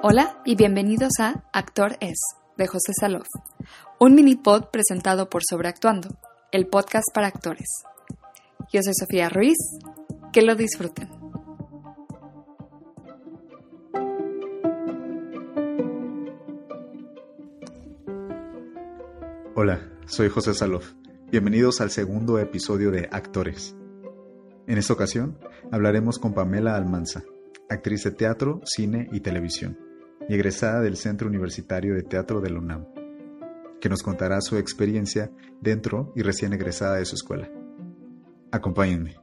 Hola y bienvenidos a Actor Es, de José Salof, un mini pod presentado por Sobreactuando, el podcast para actores. Yo soy Sofía Ruiz, que lo disfruten. Hola, soy José Salof. Bienvenidos al segundo episodio de Actores. En esta ocasión hablaremos con Pamela Almanza, actriz de teatro, cine y televisión, y egresada del Centro Universitario de Teatro de la UNAM, que nos contará su experiencia dentro y recién egresada de su escuela. Acompáñenme.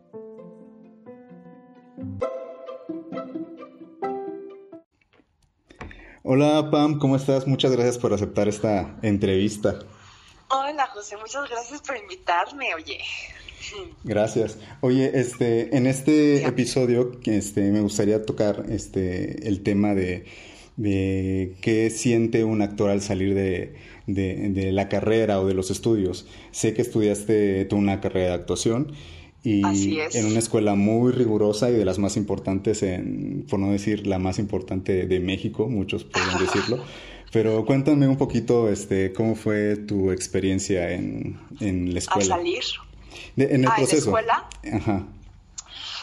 Hola Pam, ¿cómo estás? Muchas gracias por aceptar esta entrevista. Hola José, muchas gracias por invitarme, oye. Gracias. Oye, este, en este episodio, este, me gustaría tocar este, el tema de, de qué siente un actor al salir de, de, la carrera o de los estudios. Sé que estudiaste tú una carrera de actuación y en una escuela muy rigurosa y de las más importantes, en, por no decir la más importante de México, muchos pueden decirlo. Pero cuéntame un poquito, este, cómo fue tu experiencia en, en la escuela. ¿Al salir? en el ah, proceso. ¿En la escuela? Ajá.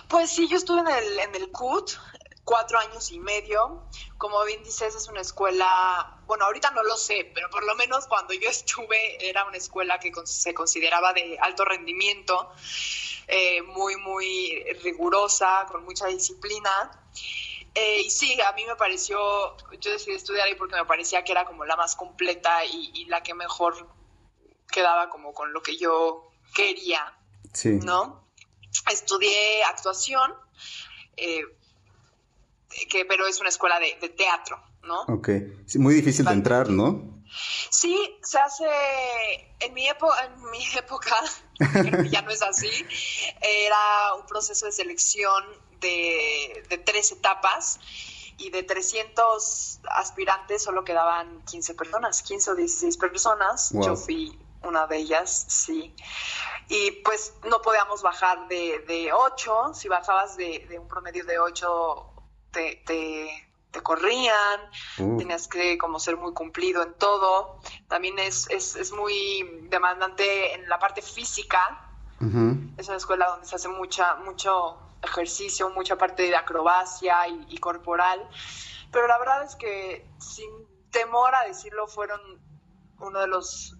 Pues sí, yo estuve en el, en el CUT cuatro años y medio. Como bien dices, es una escuela, bueno, ahorita no lo sé, pero por lo menos cuando yo estuve era una escuela que se consideraba de alto rendimiento, eh, muy, muy rigurosa, con mucha disciplina. Eh, y sí, a mí me pareció, yo decidí estudiar ahí porque me parecía que era como la más completa y, la que mejor quedaba como con lo que yo quería, sí. ¿no? Estudié actuación, eh, que, pero es una escuela de, teatro, ¿no? Ok, sí, muy difícil de entrar, ¿no? Sí, se hace, en mi, en mi época, ya no es así, era un proceso de selección de, tres etapas y de 300 aspirantes solo quedaban 15 personas, 15 o 16 personas. Yo fui una de ellas, sí. Y pues no podíamos bajar de, de 8, si bajabas de, un promedio de 8 te, te, corrían, uh. tenías que como ser muy cumplido en todo. También es, es, es muy demandante en la parte física. Es una escuela donde se hace mucha, mucho ejercicio, mucha parte de acrobacia y, corporal, pero la verdad es que sin temor a decirlo fueron uno de los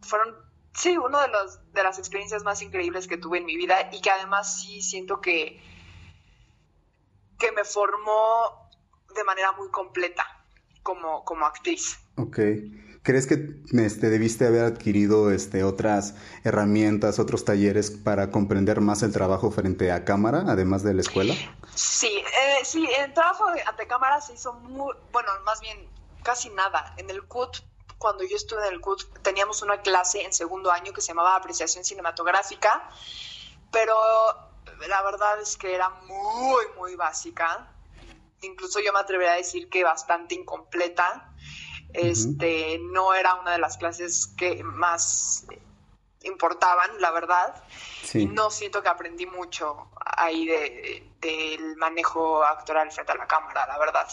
fueron sí uno de los de las experiencias más increíbles que tuve en mi vida y que además sí siento que que me formó de manera muy completa como como actriz. Okay. ¿Crees que este, debiste haber adquirido este, otras herramientas, otros talleres para comprender más el trabajo frente a cámara, además de la escuela? Sí, eh, sí, el trabajo ante cámara se hizo muy, bueno, más bien casi nada. En el CUT, cuando yo estuve en el CUT, teníamos una clase en segundo año que se llamaba Apreciación Cinematográfica, pero la verdad es que era muy, muy básica. Incluso yo me atrevería a decir que bastante incompleta este, no era una de las clases que más importaban, la verdad. Y no siento que aprendí mucho ahí del manejo actoral frente a la cámara, la verdad.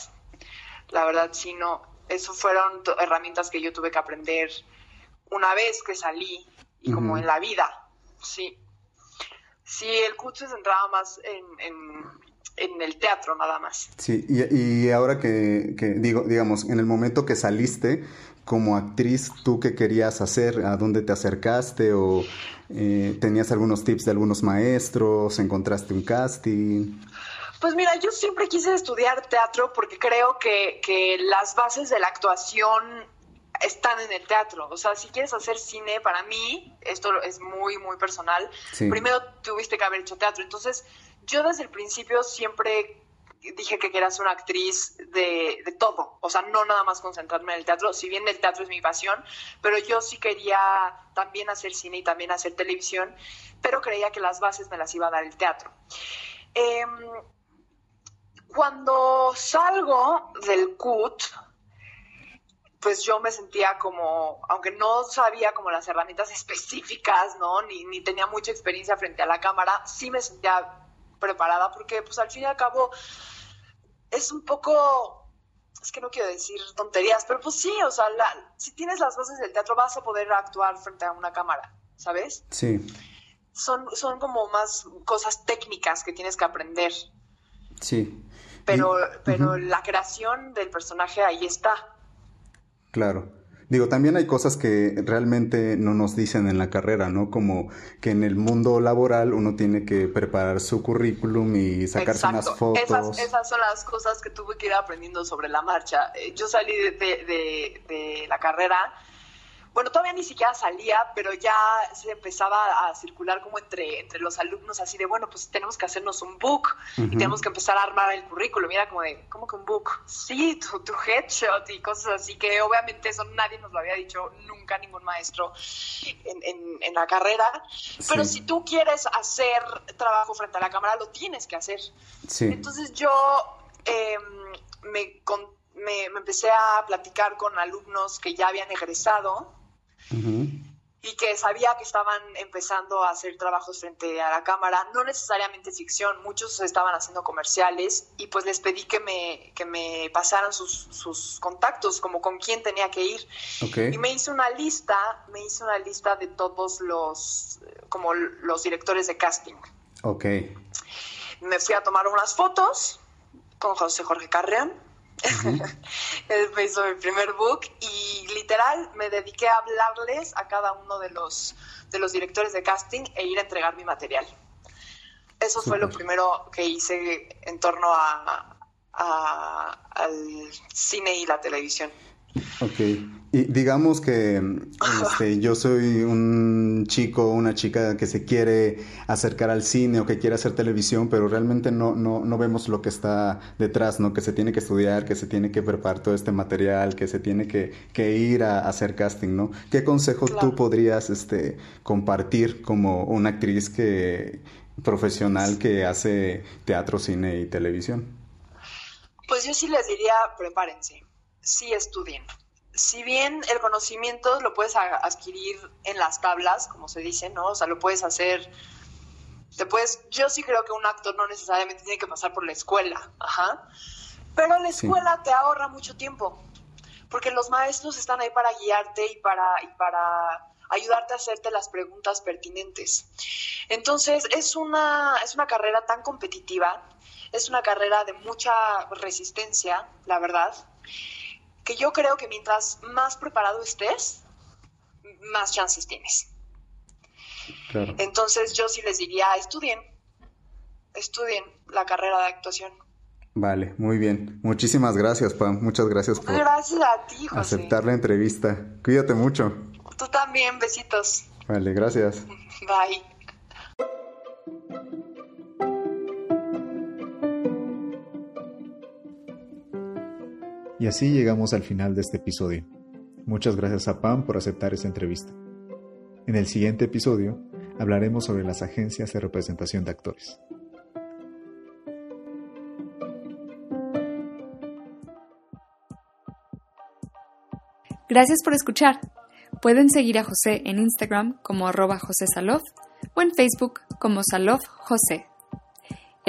La verdad, sí, no. Eso fueron herramientas que yo tuve que aprender una vez que salí y como en la vida, sí. Sí, el curso se centraba más en en el teatro nada más. Sí, y, ahora que, digo, digamos, en el momento que saliste como actriz, ¿tú qué querías hacer? ¿A dónde te acercaste? ¿O eh, tenías algunos tips de algunos maestros? ¿Encontraste un casting? Pues mira, yo siempre quise estudiar teatro porque creo que, que las bases de la actuación están en el teatro. O sea, si quieres hacer cine, para mí, esto es muy, muy personal, primero tuviste que haber hecho teatro. Entonces, yo desde el principio siempre dije que quería ser una actriz de, de, todo, o sea, no nada más concentrarme en el teatro, si bien el teatro es mi pasión, pero yo sí quería también hacer cine y también hacer televisión, pero creía que las bases me las iba a dar el teatro. Em, cuando salgo del CUT, pues yo me sentía como, aunque no sabía como las herramientas específicas, ¿no? Ni, ni tenía mucha experiencia frente a la cámara, sí me sentía preparada porque pues al fin y al cabo es un poco es que no quiero decir tonterías, pero pues sí, o sea, si tienes las bases del teatro vas a poder actuar frente a una cámara, ¿sabes? Sí. Son, son como más cosas técnicas que tienes que aprender. Sí. Pero, pero la creación del personaje ahí está. Claro. Digo, también hay cosas que realmente no nos dicen en la carrera, ¿no? Como que en el mundo laboral uno tiene que preparar su currículum y sacarse unas fotos. Esas, esas, son las cosas que tuve que ir aprendiendo sobre la marcha. Eh, yo salí de, de, de la carrera bueno, todavía ni siquiera salía, pero ya se empezaba a circular como entre, entre los alumnos, así de, bueno, pues tenemos que hacernos un book y tenemos que empezar a armar el currículum. Mira, como de, ¿cómo que un book? Sí, tu, tu, headshot y cosas así, que obviamente eso nadie nos lo había dicho nunca, ningún maestro en, en, la carrera. Pero si tú quieres hacer trabajo frente a la cámara, lo tienes que hacer. Sí. Entonces yo em, me, me, me empecé a platicar con alumnos que ya habían egresado y que sabía que estaban empezando a hacer trabajos frente a la cámara, no necesariamente ficción, muchos estaban haciendo comerciales y pues les pedí que me, que me pasaran sus, sus contactos, como con quién tenía que ir. Y me hice una lista, me hice una lista de todos los, como los directores de casting. Ok. Me fui a tomar unas fotos con José Jorge Carreón Él me hizo mi primer book y literal me dediqué a hablarles a cada uno de los, de los directores de casting e ir a entregar mi material. Eso fue lo primero que hice en torno a, al cine y la televisión. Ok. Y digamos que este, yo soy un chico, una chica que se quiere acercar al cine o que quiere hacer televisión, pero realmente no, no, no vemos lo que está detrás, ¿no? Que se tiene que estudiar, que se tiene que preparar todo este material, que se tiene que, que ir a, hacer casting, ¿no? ¿Qué consejo tú podrías este, compartir como una actriz que, profesional que hace teatro, cine y televisión? Pues yo sí les diría, prepárense, sí estudien si bien el conocimiento lo puedes adquirir en las tablas, como se dice, ¿no? O sea, lo puedes hacer, te puedes, yo sí creo que un actor no necesariamente tiene que pasar por la escuela, ajá, pero la escuela te ahorra mucho tiempo, porque los maestros están ahí para guiarte y para, y para ayudarte a hacerte las preguntas pertinentes. Entonces, es una, es una carrera tan competitiva, es una carrera de mucha resistencia, la verdad, que yo creo que mientras más preparado estés, más chances tienes. Entonces yo sí les diría, estudien, estudien la carrera de actuación. Vale, muy bien. Muchísimas gracias, Pam. Muchas gracias por gracias a ti, aceptar la entrevista. Cuídate mucho. Tú también, besitos. Vale, gracias. Bye. Y así llegamos al final de este episodio. Muchas gracias a Pam por aceptar esta entrevista. En el siguiente episodio hablaremos sobre las agencias de representación de actores. Gracias por escuchar. Pueden seguir a José en Instagram como arroba José Salof o en Facebook como Salof José.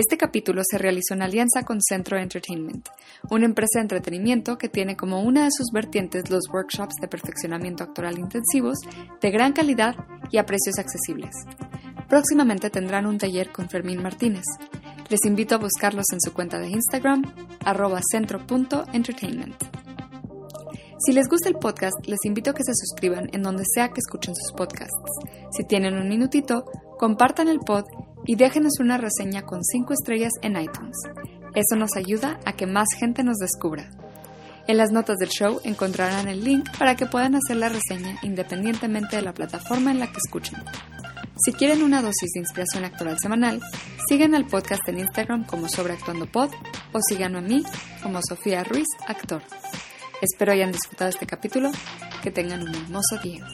Este capítulo se realizó en alianza con Centro Entertainment, una empresa de entretenimiento que tiene como una de sus vertientes los workshops de perfeccionamiento actoral intensivos de gran calidad y a precios accesibles. Próximamente tendrán un taller con Fermín Martínez. Les invito a buscarlos en su cuenta de Instagram, centro.entertainment. Si les gusta el podcast, les invito a que se suscriban en donde sea que escuchen sus podcasts. Si tienen un minutito, compartan el pod y déjenos una reseña con 5 estrellas en iTunes. Eso nos ayuda a que más gente nos descubra. En las notas del show encontrarán el link para que puedan hacer la reseña independientemente de la plataforma en la que escuchen. Si quieren una dosis de inspiración actoral semanal, sigan al podcast en Instagram como Sobreactuando Pod o síganme a mí como Sofía Ruiz Actor. Espero hayan disfrutado este capítulo, que tengan un hermoso día.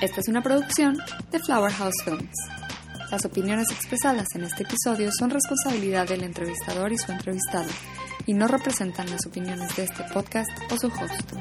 Esta es una producción de Flower House Films. Las opiniones expresadas en este episodio son responsabilidad del entrevistador y su entrevistado, y no representan las opiniones de este podcast o su host.